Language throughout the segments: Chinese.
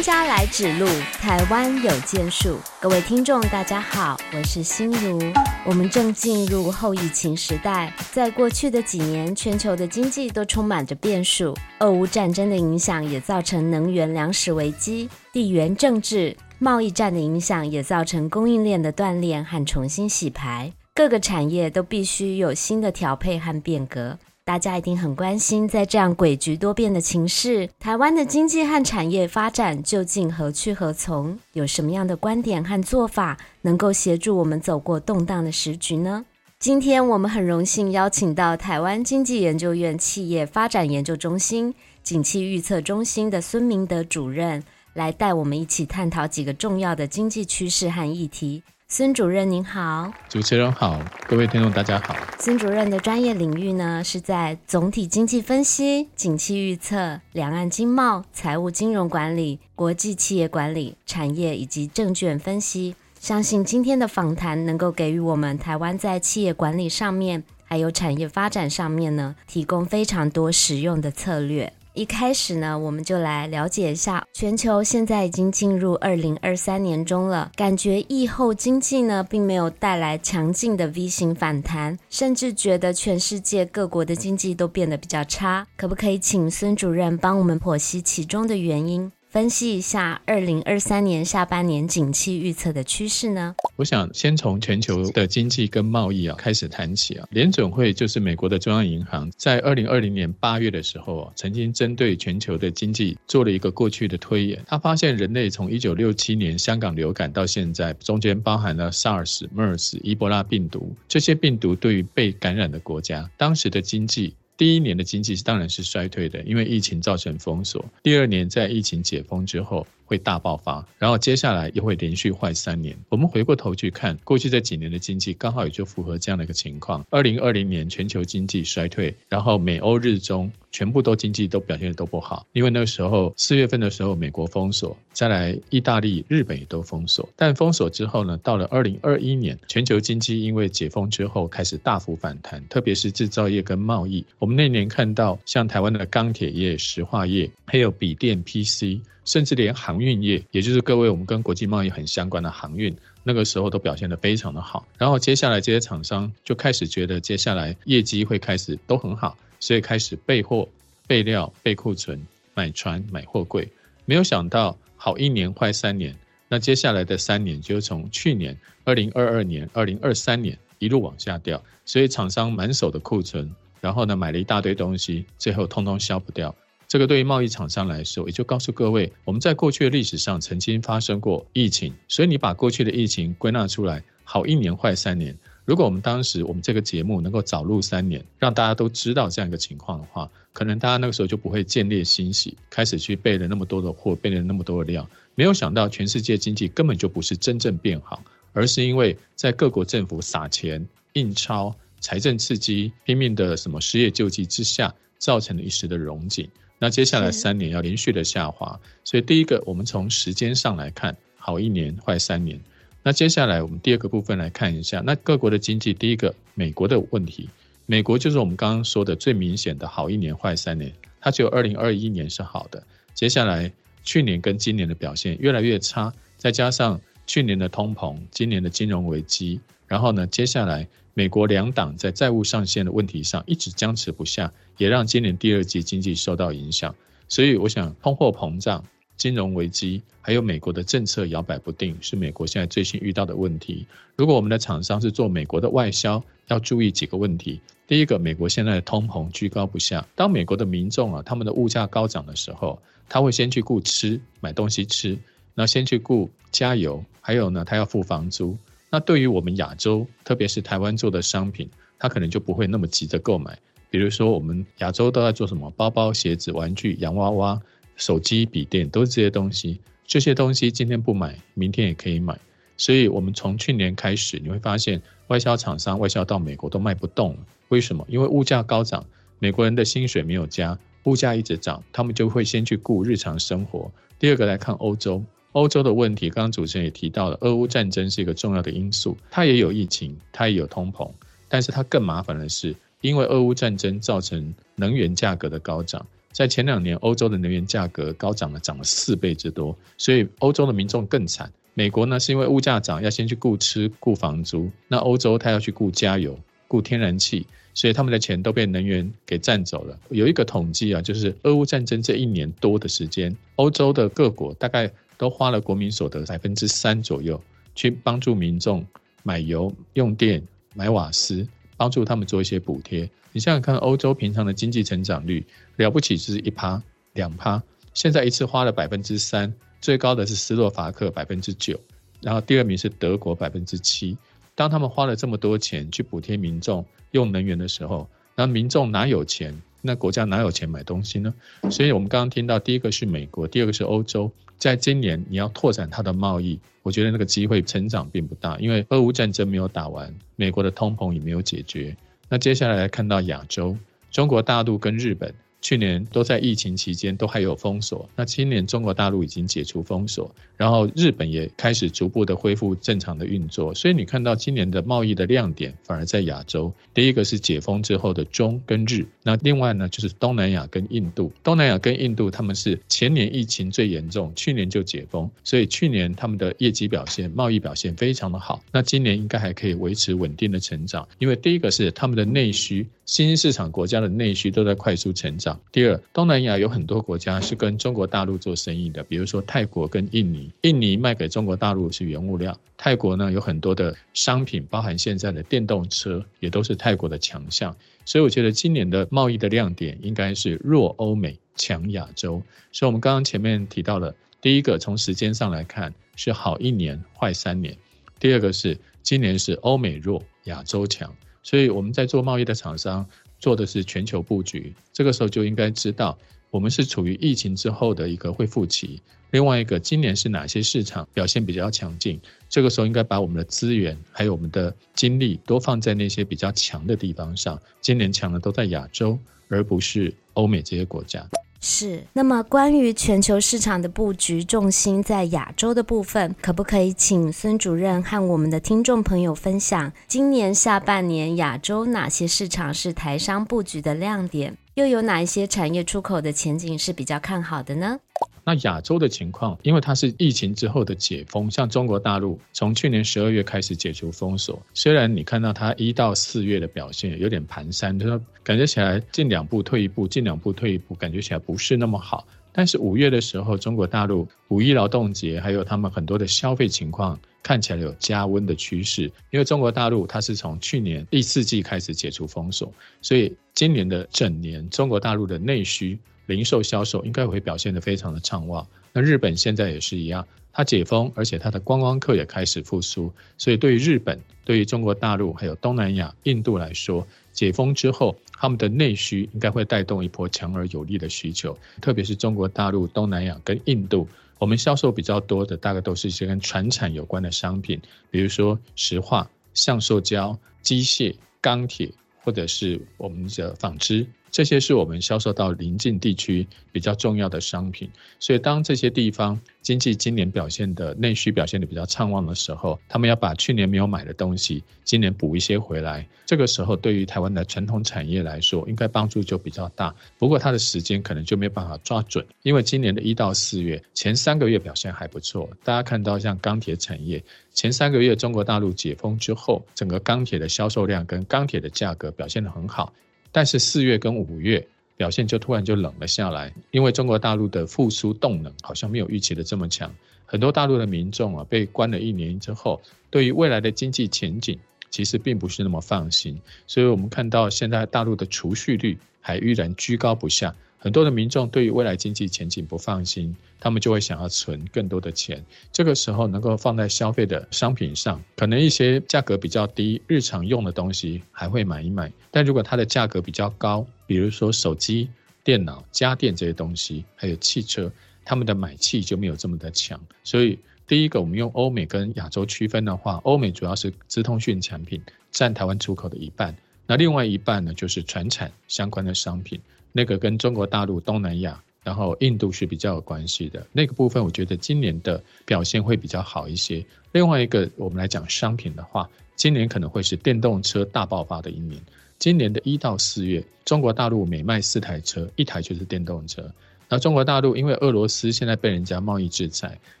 专家来指路，台湾有建树。各位听众，大家好，我是心如。我们正进入后疫情时代，在过去的几年，全球的经济都充满着变数。俄乌战争的影响也造成能源粮食危机，地缘政治、贸易战的影响也造成供应链的断裂和重新洗牌。各个产业都必须有新的调配和变革。大家一定很关心，在这样诡谲多变的情势，台湾的经济和产业发展究竟何去何从？有什么样的观点和做法能够协助我们走过动荡的时局呢？今天我们很荣幸邀请到台湾经济研究院企业发展研究中心景气预测中心的孙明德主任，来带我们一起探讨几个重要的经济趋势和议题。孙主任您好，主持人好，各位听众大家好。孙主任的专业领域呢，是在总体经济分析、景气预测、两岸经贸、财务金融管理、国际企业管理、产业以及证券分析。相信今天的访谈能够给予我们台湾在企业管理上面，还有产业发展上面呢，提供非常多实用的策略。一开始呢，我们就来了解一下，全球现在已经进入二零二三年中了，感觉疫后经济呢并没有带来强劲的 V 型反弹，甚至觉得全世界各国的经济都变得比较差。可不可以请孙主任帮我们剖析其中的原因？分析一下二零二三年下半年景气预测的趋势呢？我想先从全球的经济跟贸易啊开始谈起啊。联准会就是美国的中央银行，在二零二零年八月的时候啊，曾经针对全球的经济做了一个过去的推演。他发现人类从一九六七年香港流感到现在，中间包含了 SARS、MERS、伊波拉病毒这些病毒，对于被感染的国家，当时的经济。第一年的经济当然是衰退的，因为疫情造成封锁。第二年在疫情解封之后，会大爆发，然后接下来又会连续坏三年。我们回过头去看过去这几年的经济，刚好也就符合这样的一个情况。二零二零年全球经济衰退，然后美欧日中全部都经济都表现得都不好，因为那个时候四月份的时候美国封锁，再来意大利、日本也都封锁。但封锁之后呢，到了二零二一年，全球经济因为解封之后开始大幅反弹，特别是制造业跟贸易。我们那年看到像台湾的钢铁业、石化业，还有笔电、PC。甚至连航运业，也就是各位我们跟国际贸易很相关的航运，那个时候都表现得非常的好。然后接下来这些厂商就开始觉得接下来业绩会开始都很好，所以开始备货、备料、备库存、买船、买货柜。没有想到好一年坏三年，那接下来的三年就从去年二零二二年、二零二三年一路往下掉，所以厂商满手的库存，然后呢买了一大堆东西，最后通通销不掉。这个对于贸易厂商来说，也就告诉各位，我们在过去的历史上曾经发生过疫情，所以你把过去的疫情归纳出来，好一年坏三年。如果我们当时我们这个节目能够早录三年，让大家都知道这样一个情况的话，可能大家那个时候就不会见猎心喜，开始去备了那么多的货，备了那么多的料。没有想到全世界经济根本就不是真正变好，而是因为在各国政府撒钱、印钞、财政刺激、拼命的什么失业救济之下，造成了一时的融景。那接下来三年要连续的下滑，所以第一个，我们从时间上来看，好一年坏三年。那接下来我们第二个部分来看一下，那各国的经济，第一个美国的问题，美国就是我们刚刚说的最明显的好一年坏三年，它只有二零二一年是好的，接下来去年跟今年的表现越来越差，再加上去年的通膨，今年的金融危机，然后呢，接下来。美国两党在债务上限的问题上一直僵持不下，也让今年第二季经济受到影响。所以，我想通货膨胀、金融危机，还有美国的政策摇摆不定，是美国现在最新遇到的问题。如果我们的厂商是做美国的外销，要注意几个问题。第一个，美国现在的通膨居高不下。当美国的民众啊，他们的物价高涨的时候，他会先去顾吃，买东西吃，那先去顾加油，还有呢，他要付房租。那对于我们亚洲，特别是台湾做的商品，它可能就不会那么急着购买。比如说，我们亚洲都在做什么？包包、鞋子、玩具、洋娃娃、手机、笔电，都是这些东西。这些东西今天不买，明天也可以买。所以我们从去年开始，你会发现外销厂商外销到美国都卖不动。为什么？因为物价高涨，美国人的薪水没有加，物价一直涨，他们就会先去顾日常生活。第二个来看欧洲，欧洲的问题，刚刚主持人也提到了，俄乌战争是一个重要的因素，它也有疫情，它也有通膨，但是它更麻烦的是，因为俄乌战争造成能源价格的高涨。在前两年，欧洲的能源价格高涨了，涨了四倍之多，所以欧洲的民众更惨。美国呢，是因为物价涨，要先去顾吃、顾房租；那欧洲他要去顾加油、顾天然气，所以他们的钱都被能源给占走了。有一个统计啊，就是俄乌战争这一年多的时间，欧洲的各国大概都花了国民所得百分之三左右，去帮助民众买油、用电、买瓦斯，帮助他们做一些补贴。你想想看，欧洲平常的经济成长率了不起，就是一趴、两趴，现在一次花了百分之三，最高的是斯洛伐克百分之九，然后第二名是德国百分之七。当他们花了这么多钱去补贴民众用能源的时候，那民众哪有钱？那国家哪有钱买东西呢？所以我们刚刚听到，第一个是美国，第二个是欧洲，在今年你要拓展它的贸易，我觉得那个机会成长并不大，因为俄乌战争没有打完，美国的通膨也没有解决。那接下来来看到亚洲，中国大陆跟日本。去年都在疫情期间都还有封锁，那今年中国大陆已经解除封锁，然后日本也开始逐步的恢复正常的运作，所以你看到今年的贸易的亮点反而在亚洲。第一个是解封之后的中跟日，那另外呢就是东南亚跟印度。东南亚跟印度他们是前年疫情最严重，去年就解封，所以去年他们的业绩表现、贸易表现非常的好。那今年应该还可以维持稳定的成长，因为第一个是他们的内需。新兴市场国家的内需都在快速成长。第二，东南亚有很多国家是跟中国大陆做生意的，比如说泰国跟印尼。印尼卖给中国大陆是原物料，泰国呢有很多的商品，包含现在的电动车，也都是泰国的强项。所以我觉得今年的贸易的亮点应该是弱欧美，强亚洲。所以我们刚刚前面提到了，第一个从时间上来看是好一年，坏三年；第二个是今年是欧美弱，亚洲强。所以我们在做贸易的厂商做的是全球布局，这个时候就应该知道我们是处于疫情之后的一个恢复期。另外一个，今年是哪些市场表现比较强劲？这个时候应该把我们的资源还有我们的精力都放在那些比较强的地方上。今年强的都在亚洲，而不是欧美这些国家。是，那么关于全球市场的布局重心在亚洲的部分，可不可以请孙主任和我们的听众朋友分享，今年下半年亚洲哪些市场是台商布局的亮点，又有哪一些产业出口的前景是比较看好的呢？那亚洲的情况，因为它是疫情之后的解封，像中国大陆从去年十二月开始解除封锁，虽然你看到它一到四月的表现有点蹒跚，就是说感觉起来进两步退一步，进两步退一步，感觉起来不是那么好。但是五月的时候，中国大陆五一劳动节还有他们很多的消费情况看起来有加温的趋势，因为中国大陆它是从去年第四季开始解除封锁，所以今年的整年中国大陆的内需。零售销售应该会表现得非常的畅旺。那日本现在也是一样，它解封，而且它的观光客也开始复苏。所以对于日本、对于中国大陆还有东南亚、印度来说，解封之后，他们的内需应该会带动一波强而有力的需求。特别是中国大陆、东南亚跟印度，我们销售比较多的大概都是一些跟传产有关的商品，比如说石化、橡塑胶、机械、钢铁，或者是我们的纺织。这些是我们销售到邻近地区比较重要的商品，所以当这些地方经济今年表现的内需表现的比较畅旺的时候，他们要把去年没有买的东西，今年补一些回来。这个时候对于台湾的传统产业来说，应该帮助就比较大。不过它的时间可能就没有办法抓准，因为今年的一到四月前三个月表现还不错，大家看到像钢铁产业前三个月中国大陆解封之后，整个钢铁的销售量跟钢铁的价格表现得很好。但是四月跟五月表现就突然就冷了下来，因为中国大陆的复苏动能好像没有预期的这么强，很多大陆的民众啊被关了一年之后，对于未来的经济前景其实并不是那么放心，所以我们看到现在大陆的储蓄率还依然居高不下。很多的民众对于未来经济前景不放心，他们就会想要存更多的钱。这个时候能够放在消费的商品上，可能一些价格比较低、日常用的东西还会买一买。但如果它的价格比较高，比如说手机、电脑、家电这些东西，还有汽车，他们的买气就没有这么的强。所以第一个，我们用欧美跟亚洲区分的话，欧美主要是资通讯产品占台湾出口的一半，那另外一半呢，就是传产相关的商品，那个跟中国大陆、东南亚，然后印度是比较有关系的那个部分，我觉得今年的表现会比较好一些。另外一个，我们来讲商品的话，今年可能会是电动车大爆发的一年。今年的一到四月，中国大陆每卖四台车，一台就是电动车。那中国大陆因为俄罗斯现在被人家贸易制裁，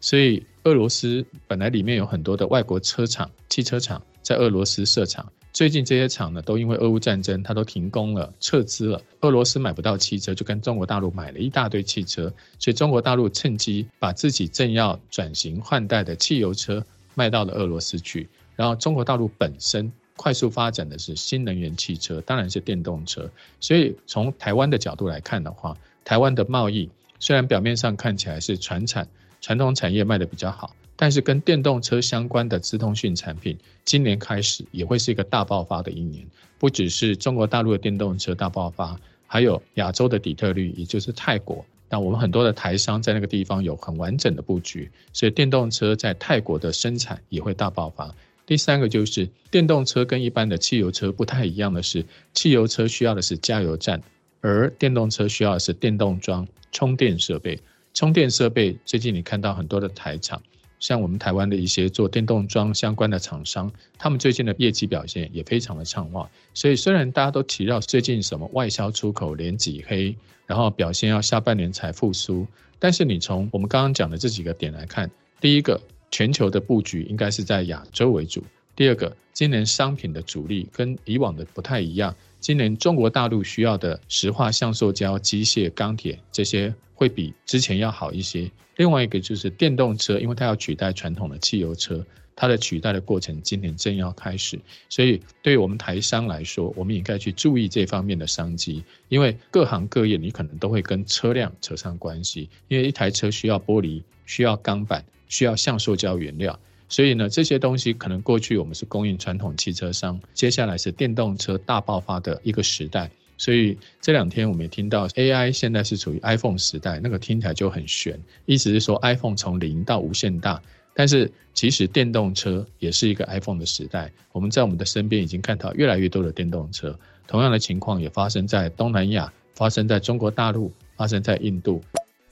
所以俄罗斯本来里面有很多的外国车厂、汽车厂在俄罗斯设厂。最近这些厂呢，都因为俄乌战争，它都停工了、撤资了。俄罗斯买不到汽车，就跟中国大陆买了一大堆汽车，所以中国大陆趁机把自己正要转型换代的汽油车卖到了俄罗斯去。然后中国大陆本身。快速发展的是新能源汽车，当然是电动车。所以从台湾的角度来看的话，台湾的贸易虽然表面上看起来是传产、传统产业卖的比较好，但是跟电动车相关的资通讯产品，今年开始也会是一个大爆发的一年。不只是中国大陆的电动车大爆发，还有亚洲的底特律，也就是泰国。但我们很多的台商在那个地方有很完整的布局，所以电动车在泰国的生产也会大爆发。第三个就是电动车跟一般的汽油车不太一样的是，汽油车需要的是加油站，而电动车需要的是电动桩、充电设备。充电设备最近你看到很多的台厂，像我们台湾的一些做电动桩相关的厂商，他们最近的业绩表现也非常的畅旺。所以虽然大家都提到最近什么外销出口连几黑，然后表现要下半年才复苏，但是你从我们刚刚讲的这几个点来看，第一个。全球的布局应该是在亚洲为主。第二个，今年商品的主力跟以往的不太一样。今年中国大陆需要的石化、橡塑胶、机械、钢铁这些会比之前要好一些。另外一个就是电动车，因为它要取代传统的汽油车，它的取代的过程今年正要开始。所以，对于我们台商来说，我们应该去注意这方面的商机，因为各行各业你可能都会跟车辆扯上关系，因为一台车需要玻璃，需要钢板。需要橡塑胶原料，所以呢，这些东西可能过去我们是供应传统汽车商，接下来是电动车大爆发的一个时代。所以这两天我们也听到 AI 现在是处于 iPhone 时代，那个听起来就很玄，意思是说 iPhone 从零到无限大，但是其实电动车也是一个 iPhone 的时代。我们在我们的身边已经看到越来越多的电动车，同样的情况也发生在东南亚，发生在中国大陆，发生在印度。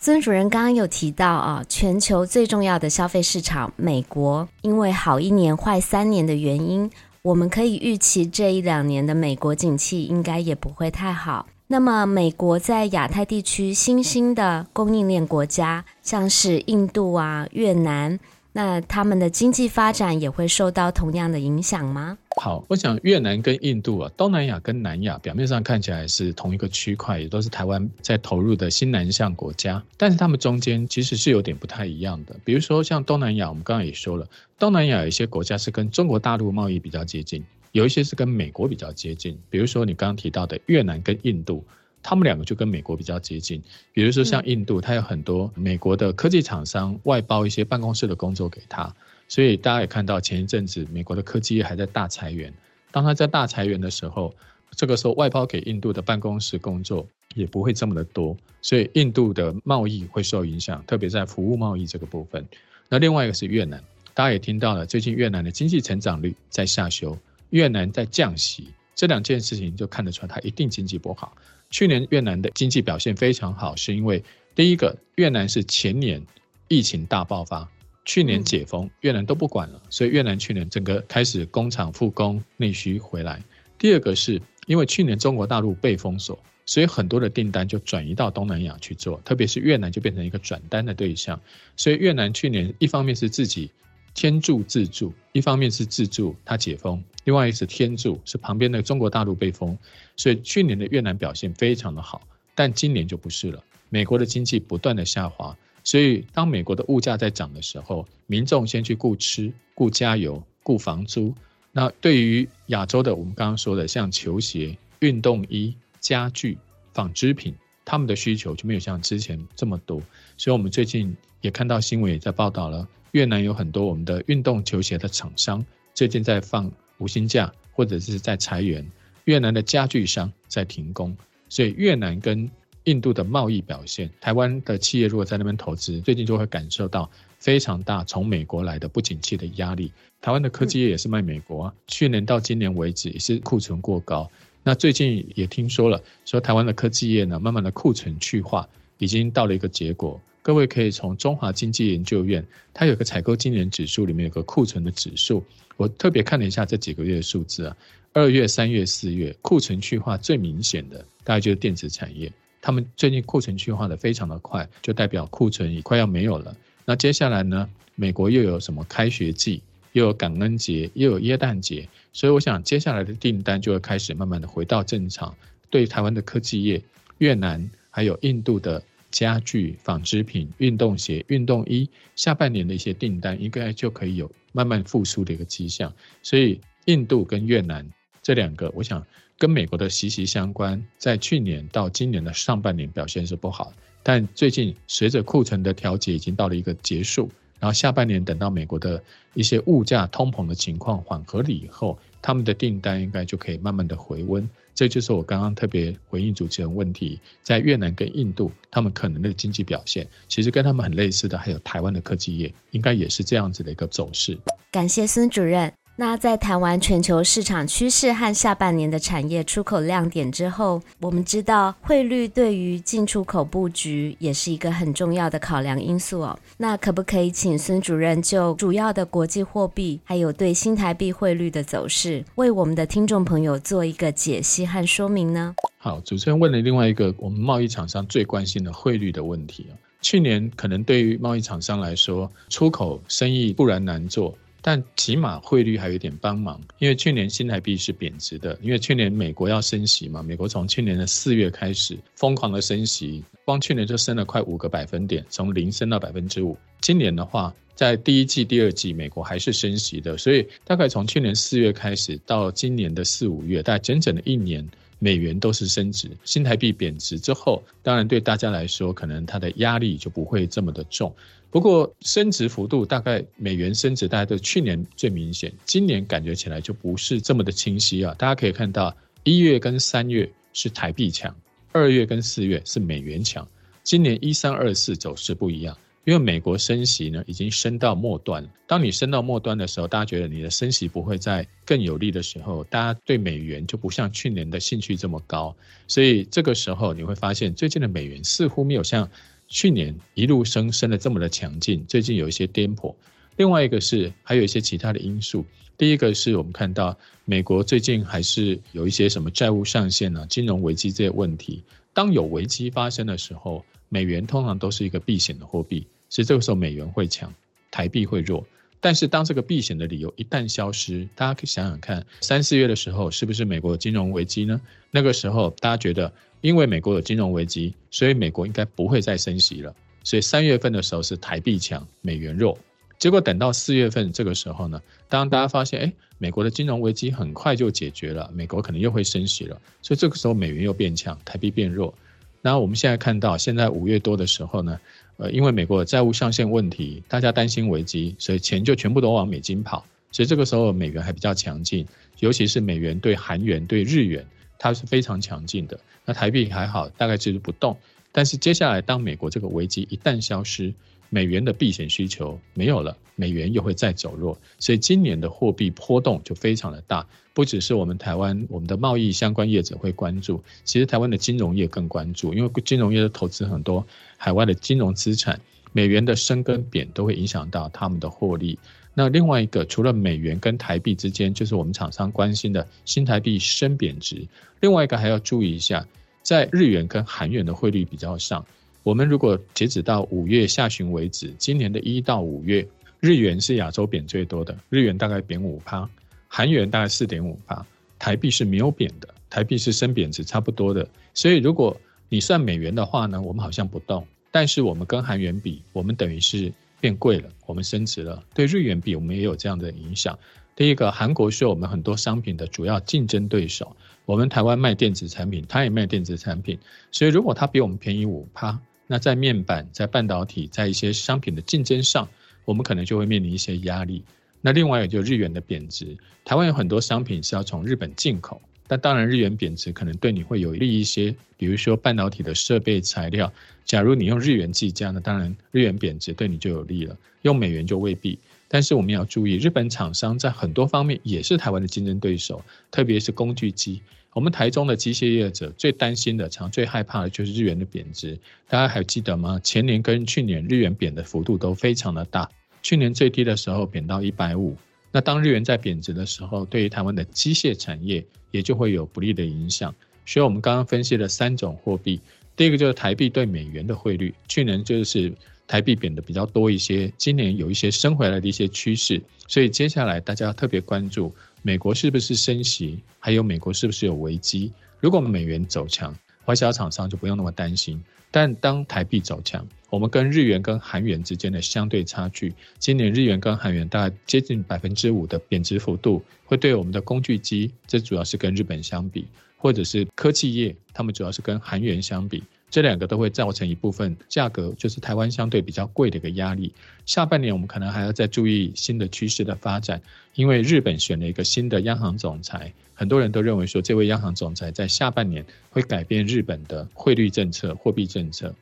孙主任刚刚有提到啊，全球最重要的消费市场美国，因为好一年坏三年的原因，我们可以预期这一两年的美国景气应该也不会太好。那么，美国在亚太地区新兴的供应链国家，像是印度啊、越南。那他们的经济发展也会受到同样的影响吗？好，我想越南跟印度啊，东南亚跟南亚表面上看起来是同一个区块，也都是台湾在投入的新南向国家，但是他们中间其实是有点不太一样的。比如说像东南亚，我们刚刚也说了，东南亚有一些国家是跟中国大陆贸易比较接近，有一些是跟美国比较接近。比如说你刚刚提到的越南跟印度。他们两个就跟美国比较接近，比如说像印度，它有很多美国的科技厂商外包一些办公室的工作给他，所以大家也看到前一阵子美国的科技业还在大裁员。当他在大裁员的时候，这个时候外包给印度的办公室工作也不会这么的多，所以印度的贸易会受影响，特别在服务贸易这个部分。那另外一个是越南，大家也听到了，最近越南的经济成长率在下修，越南在降息，这两件事情就看得出来，它一定经济不好。去年越南的经济表现非常好，是因为第一个，越南是前年疫情大爆发，去年解封，越南都不管了，所以越南去年整个开始工厂复工，内需回来。第二个是因为去年中国大陆被封锁，所以很多的订单就转移到东南亚去做，特别是越南就变成一个转单的对象，所以越南去年一方面是自己。天助自助，一方面是自助，它解封；另外一个是天助，是旁边的中国大陆被封。所以去年的越南表现非常的好，但今年就不是了。美国的经济不断的下滑，所以当美国的物价在涨的时候，民众先去顾吃、顾加油、顾房租。那对于亚洲的，我们刚刚说的像球鞋、运动衣、家具、纺织品，他们的需求就没有像之前这么多。所以我们最近也看到新闻也在报道了。越南有很多我们的运动球鞋的厂商，最近在放无薪假或者是在裁员。越南的家具商在停工，所以越南跟印度的贸易表现，台湾的企业如果在那边投资，最近就会感受到非常大，从美国来的不景气的压力。台湾的科技业也是卖美国，去年到今年为止也是库存过高。那最近也听说了，说台湾的科技业呢，慢慢的库存去化，已经到了一个结果。各位可以从中华经济研究院，它有个采购经理人指数，里面有个库存的指数。我特别看了一下这几个月的数字啊，二月、三月、四月库存去化最明显的，大概就是电子产业。他们最近库存去化的非常的快，就代表库存已快要没有了。那接下来呢，美国又有什么开学季，又有感恩节，又有耶诞节，所以我想接下来的订单就会开始慢慢的回到正常。对台湾的科技业，越南还有印度的。家具、纺织品、运动鞋、运动衣，下半年的一些订单应该就可以有慢慢复苏的一个迹象。所以，印度跟越南这两个，我想跟美国的息息相关。在去年到今年的上半年表现是不好，但最近随着库存的调节已经到了一个结束，然后下半年等到美国的一些物价通膨的情况缓和了以后，他们的订单应该就可以慢慢的回温。这就是我刚刚特别回应主持人问题，在越南跟印度，他们可能的经济表现，其实跟他们很类似的，还有台湾的科技业，应该也是这样子的一个走势。感谢孙主任。那在谈完全球市场趋势和下半年的产业出口亮点之后，我们知道汇率对于进出口布局也是一个很重要的考量因素哦。那可不可以请孙主任就主要的国际货币，还有对新台币汇率的走势，为我们的听众朋友做一个解析和说明呢？好，主持人问了另外一个我们贸易厂商最关心的汇率的问题啊。去年可能对于贸易厂商来说，出口生意固然难做。但起码汇率还有一点帮忙，因为去年新台币是贬值的，因为去年美国要升息嘛，美国从去年的四月开始疯狂的升息，光去年就升了快五个百分点，从零升到百分之五。今年的话，在第一季、第二季，美国还是升息的，所以大概从去年四月开始到今年的四五月，大概整整的一年，美元都是升值，新台币贬值之后，当然对大家来说，可能它的压力就不会这么的重。不过升值幅度大概美元升值，大概都去年最明显，今年感觉起来就不是这么的清晰啊。大家可以看到，一月跟三月是台币强，二月跟四月是美元强。今年一三二四走势不一样，因为美国升息呢已经升到末端。当你升到末端的时候，大家觉得你的升息不会再更有利的时候，大家对美元就不像去年的兴趣这么高。所以这个时候你会发现，最近的美元似乎没有像。去年一路升升的这么的强劲，最近有一些颠簸。另外一个是还有一些其他的因素。第一个是我们看到美国最近还是有一些什么债务上限啊、金融危机这些问题。当有危机发生的时候，美元通常都是一个避险的货币，所以这个时候美元会强，台币会弱。但是当这个避险的理由一旦消失，大家可以想想看，三四月的时候是不是美国金融危机呢？那个时候大家觉得。因为美国有金融危机，所以美国应该不会再升息了。所以三月份的时候是台币强，美元弱。结果等到四月份这个时候呢，当大家发现，哎，美国的金融危机很快就解决了，美国可能又会升息了。所以这个时候美元又变强，台币变弱。然后我们现在看到，现在五月多的时候呢，呃，因为美国的债务上限问题，大家担心危机，所以钱就全部都往美金跑。所以这个时候美元还比较强劲，尤其是美元对韩元、对日元。它是非常强劲的，那台币还好，大概就是不动。但是接下来，当美国这个危机一旦消失，美元的避险需求没有了，美元又会再走弱，所以今年的货币波动就非常的大。不只是我们台湾，我们的贸易相关业者会关注，其实台湾的金融业更关注，因为金融业的投资很多海外的金融资产，美元的升跟贬都会影响到他们的获利。那另外一个，除了美元跟台币之间，就是我们厂商关心的新台币升贬值。另外一个还要注意一下，在日元跟韩元的汇率比较上，我们如果截止到五月下旬为止，今年的一到五月，日元是亚洲贬最多的，日元大概贬五趴，韩元大概四点五趴，台币是没有贬的，台币是升贬值差不多的。所以如果你算美元的话呢，我们好像不动，但是我们跟韩元比，我们等于是。变贵了，我们升值了。对日元比，我们也有这样的影响。第一个，韩国是我们很多商品的主要竞争对手。我们台湾卖电子产品，它也卖电子产品，所以如果它比我们便宜五趴，那在面板、在半导体、在一些商品的竞争上，我们可能就会面临一些压力。那另外也就是日元的贬值，台湾有很多商品是要从日本进口，但当然日元贬值可能对你会有利一些，比如说半导体的设备材料，假如你用日元计价，那当然日元贬值对你就有利了，用美元就未必。但是我们要注意，日本厂商在很多方面也是台湾的竞争对手，特别是工具机。我们台中的机械业者最担心的、常最害怕的就是日元的贬值。大家还记得吗？前年跟去年日元贬的幅度都非常的大。去年最低的时候贬到一百五。那当日元在贬值的时候，对于台湾的机械产业也就会有不利的影响。所以我们刚刚分析了三种货币，第一个就是台币对美元的汇率，去年就是。台币贬的比较多一些，今年有一些升回来的一些趋势，所以接下来大家要特别关注美国是不是升息，还有美国是不是有危机。如果美元走强，外销厂商就不用那么担心。但当台币走强，我们跟日元跟韩元之间的相对差距，今年日元跟韩元大概接近百分之五的贬值幅度，会对我们的工具机，这主要是跟日本相比，或者是科技业，他们主要是跟韩元相比。这两个都会造成一部分价格，就是台湾相对比较贵的一个压力。下半年我们可能还要再注意新的趋势的发展，因为日本选了一个新的央行总裁，很多人都认为说这位央行总裁在下半年会改变日本的汇率政策、货币政策，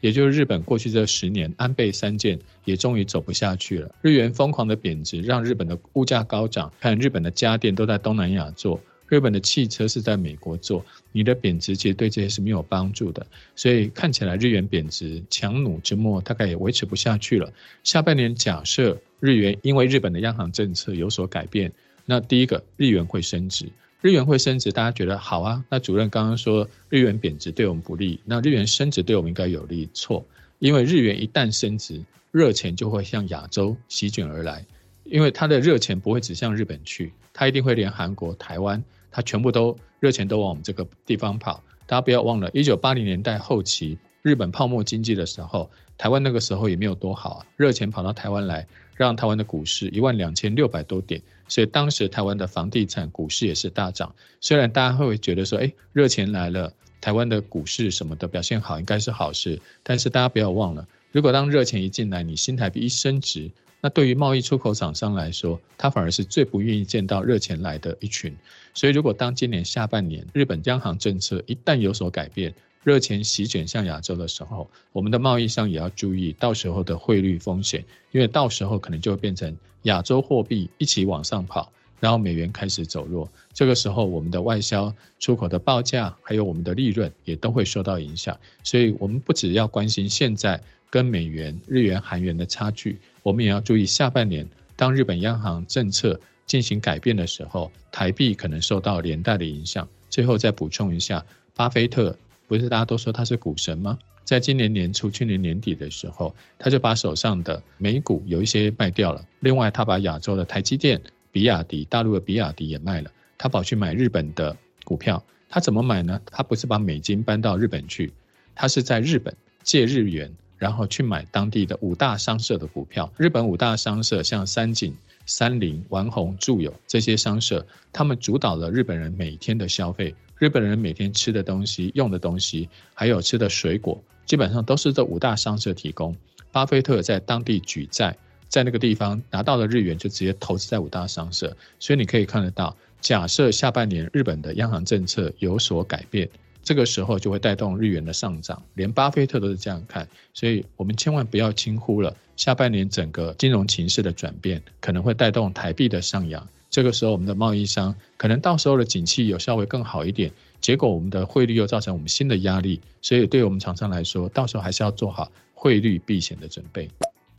也就是日本过去这十年安倍三件也终于走不下去了。日元疯狂的贬值，让日本的物价高涨，看日本的家电都在东南亚做。日本的汽车是在美国做，你的贬值其实对这些是没有帮助的，所以看起来日元贬值强弩之末大概也维持不下去了。下半年假设日元因为日本的央行政策有所改变，那第一个日元会升值，日元会升值，大家觉得好啊？那主任刚刚说日元贬值对我们不利，那日元升值对我们应该有利？错，因为日元一旦升值，热钱就会向亚洲席卷而来，因为它的热钱不会只向日本去，他一定会连韩国、台湾。他全部都热钱都往我们这个地方跑，大家不要忘了，一九八零年代后期日本泡沫经济的时候，台湾那个时候也没有多好啊，热钱跑到台湾来，让台湾的股市一万两千六百多点，所以当时台湾的房地产股市也是大涨。虽然大家会觉得说，哎，热钱来了，台湾的股市什么的表现好，应该是好事，但是大家不要忘了，如果当热钱一进来，你新台币一升值。那对于贸易出口厂商来说，他反而是最不愿意见到热钱来的一群。所以，如果当今年下半年日本央行政策一旦有所改变，热钱席卷向亚洲的时候，我们的贸易商也要注意到时候的汇率风险，因为到时候可能就会变成亚洲货币一起往上跑，然后美元开始走弱。这个时候，我们的外销出口的报价还有我们的利润也都会受到影响。所以，我们不只要关心现在跟美元、日元、韩元的差距。我们也要注意，下半年当日本央行政策进行改变的时候，台币可能受到连带的影响。最后再补充一下，巴菲特不是大家都说他是股神吗？在今年年初、去年年底的时候，他就把手上的美股有一些卖掉了。另外，他把亚洲的台积电、比亚迪、大陆的比亚迪也卖了，他跑去买日本的股票。他怎么买呢？他不是把美金搬到日本去，他是在日本借日元。然后去买当地的五大商社的股票。日本五大商社像三井、三菱、丸红、住友这些商社，他们主导了日本人每天的消费。日本人每天吃的东西、用的东西，还有吃的水果，基本上都是这五大商社提供。巴菲特在当地举债，在那个地方拿到了日元，就直接投资在五大商社。所以你可以看得到，假设下半年日本的央行政策有所改变。这个时候就会带动日元的上涨，连巴菲特都是这样看，所以我们千万不要轻忽了下半年整个金融情势的转变，可能会带动台币的上扬。这个时候，我们的贸易商可能到时候的景气有稍微更好一点，结果我们的汇率又造成我们新的压力，所以对我们厂商来说，到时候还是要做好汇率避险的准备。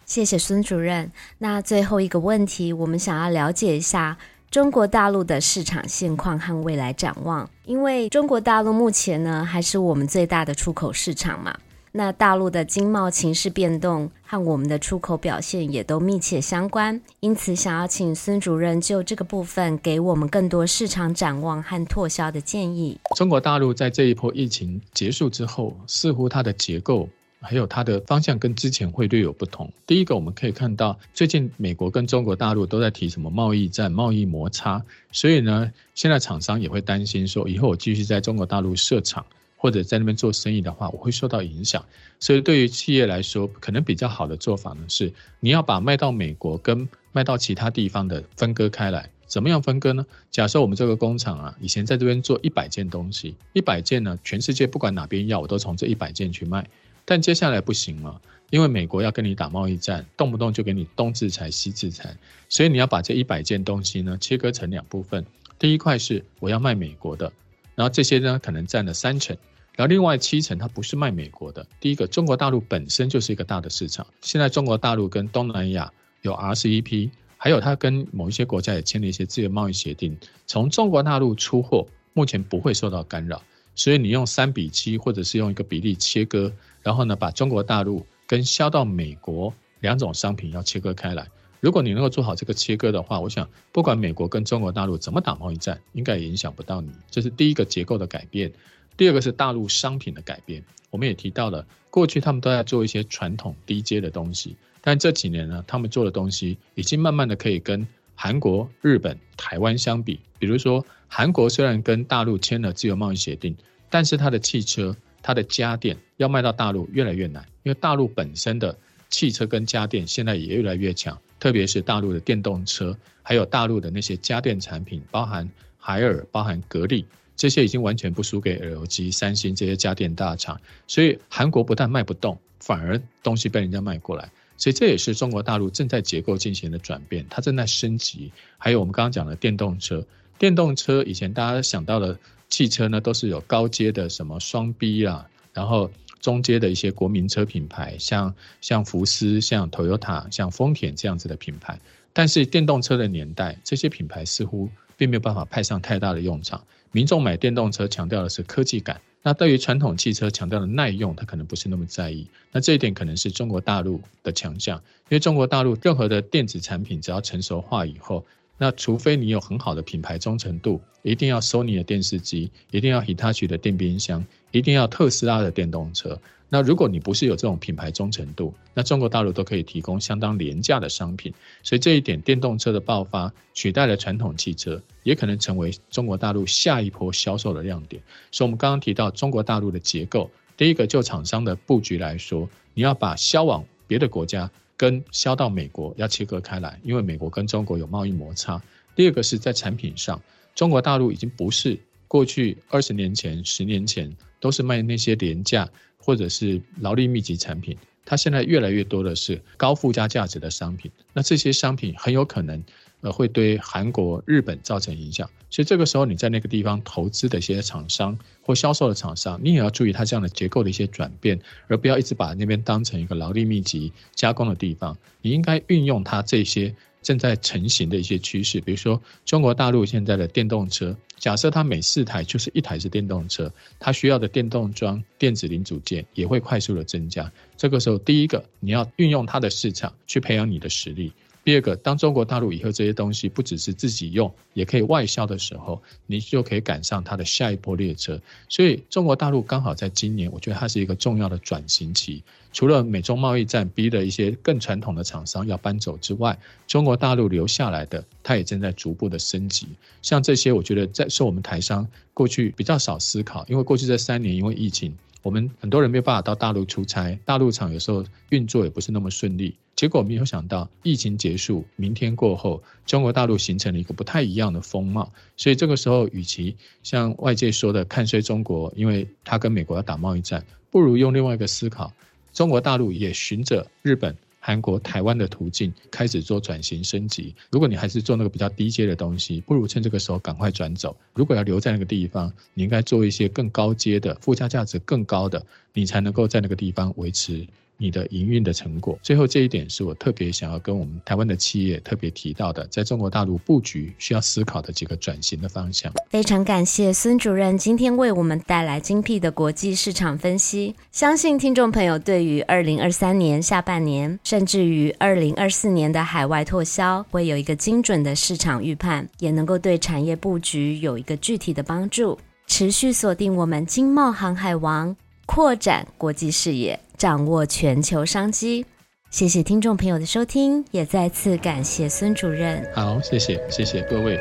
谢谢孙主任。那最后一个问题，我们想要了解一下。中国大陆的市场现况和未来展望，因为中国大陆目前呢还是我们最大的出口市场嘛。那大陆的经贸情势变动和我们的出口表现也都密切相关，因此想要请孙主任就这个部分给我们更多市场展望和拓销的建议。中国大陆在这一波疫情结束之后，似乎它的结构。还有它的方向跟之前会略有不同。第一个，我们可以看到最近美国跟中国大陆都在提什么贸易战、贸易摩擦，所以呢，现在厂商也会担心说，以后我继续在中国大陆设厂或者在那边做生意的话，我会受到影响。所以对于企业来说，可能比较好的做法呢是，你要把卖到美国跟卖到其他地方的分割开来。怎么样分割呢？假设我们这个工厂啊，以前在这边做一百件东西，一百件呢，全世界不管哪边要，我都从这一百件去卖。但接下来不行了，因为美国要跟你打贸易战，动不动就给你东制裁西制裁，所以你要把这一百件东西呢切割成两部分。第一块是我要卖美国的，然后这些呢可能占了三成，然后另外七成它不是卖美国的。第一个，中国大陆本身就是一个大的市场，现在中国大陆跟东南亚有 RCEP。还有，它跟某一些国家也签了一些自由贸易协定，从中国大陆出货，目前不会受到干扰。所以你用三比七，或者是用一个比例切割，然后呢，把中国大陆跟销到美国两种商品要切割开来。如果你能够做好这个切割的话，我想不管美国跟中国大陆怎么打贸易战，应该也影响不到你。这是第一个结构的改变。第二个是大陆商品的改变。我们也提到了，过去他们都在做一些传统低阶的东西。但这几年呢，他们做的东西已经慢慢的可以跟韩国、日本、台湾相比。比如说，韩国虽然跟大陆签了自由贸易协定，但是它的汽车、它的家电要卖到大陆越来越难，因为大陆本身的汽车跟家电现在也越来越强，特别是大陆的电动车，还有大陆的那些家电产品，包含海尔、包含格力，这些已经完全不输给 LG、三星这些家电大厂。所以韩国不但卖不动，反而东西被人家卖过来。所以这也是中国大陆正在结构进行的转变，它正在升级。还有我们刚刚讲的电动车，电动车以前大家想到的汽车呢，都是有高阶的什么双 B 啊，然后中阶的一些国民车品牌，像像福斯、像 Toyota、像丰田这样子的品牌。但是电动车的年代，这些品牌似乎并没有办法派上太大的用场。民众买电动车强调的是科技感。那对于传统汽车强调的耐用，他可能不是那么在意。那这一点可能是中国大陆的强项，因为中国大陆任何的电子产品只要成熟化以后，那除非你有很好的品牌忠诚度，一定要索尼的电视机，一定要 Hitachi 的电冰箱，一定要特斯拉的电动车。那如果你不是有这种品牌忠诚度，那中国大陆都可以提供相当廉价的商品。所以这一点，电动车的爆发取代了传统汽车，也可能成为中国大陆下一波销售的亮点。所以，我们刚刚提到中国大陆的结构，第一个就厂商的布局来说，你要把销往别的国家跟销到美国要切割开来，因为美国跟中国有贸易摩擦。第二个是在产品上，中国大陆已经不是过去二十年前、十年前都是卖那些廉价。或者是劳力密集产品，它现在越来越多的是高附加价值的商品。那这些商品很有可能，呃，会对韩国、日本造成影响。所以这个时候你在那个地方投资的一些厂商或销售的厂商，你也要注意它这样的结构的一些转变，而不要一直把那边当成一个劳力密集加工的地方。你应该运用它这些。正在成型的一些趋势，比如说中国大陆现在的电动车，假设它每四台就是一台是电动车，它需要的电动桩、电子零组件也会快速的增加。这个时候，第一个你要运用它的市场去培养你的实力。第二个，当中国大陆以后这些东西不只是自己用，也可以外销的时候，你就可以赶上它的下一波列车。所以，中国大陆刚好在今年，我觉得它是一个重要的转型期。除了美中贸易战逼的一些更传统的厂商要搬走之外，中国大陆留下来的，它也正在逐步的升级。像这些，我觉得在是我们台商过去比较少思考，因为过去这三年因为疫情。我们很多人没有办法到大陆出差，大陆厂有时候运作也不是那么顺利。结果没有想到，疫情结束，明天过后，中国大陆形成了一个不太一样的风貌。所以这个时候，与其像外界说的看衰中国，因为它跟美国要打贸易战，不如用另外一个思考，中国大陆也循着日本。韩国、台湾的途径开始做转型升级。如果你还是做那个比较低阶的东西，不如趁这个时候赶快转走。如果要留在那个地方，你应该做一些更高阶的、附加价值更高的，你才能够在那个地方维持。你的营运的成果，最后这一点是我特别想要跟我们台湾的企业特别提到的，在中国大陆布局需要思考的几个转型的方向。非常感谢孙主任今天为我们带来精辟的国际市场分析，相信听众朋友对于二零二三年下半年，甚至于二零二四年的海外拓销，会有一个精准的市场预判，也能够对产业布局有一个具体的帮助。持续锁定我们经贸航海王，扩展国际视野。掌握全球商机，谢谢听众朋友的收听，也再次感谢孙主任。好，谢谢，谢谢各位。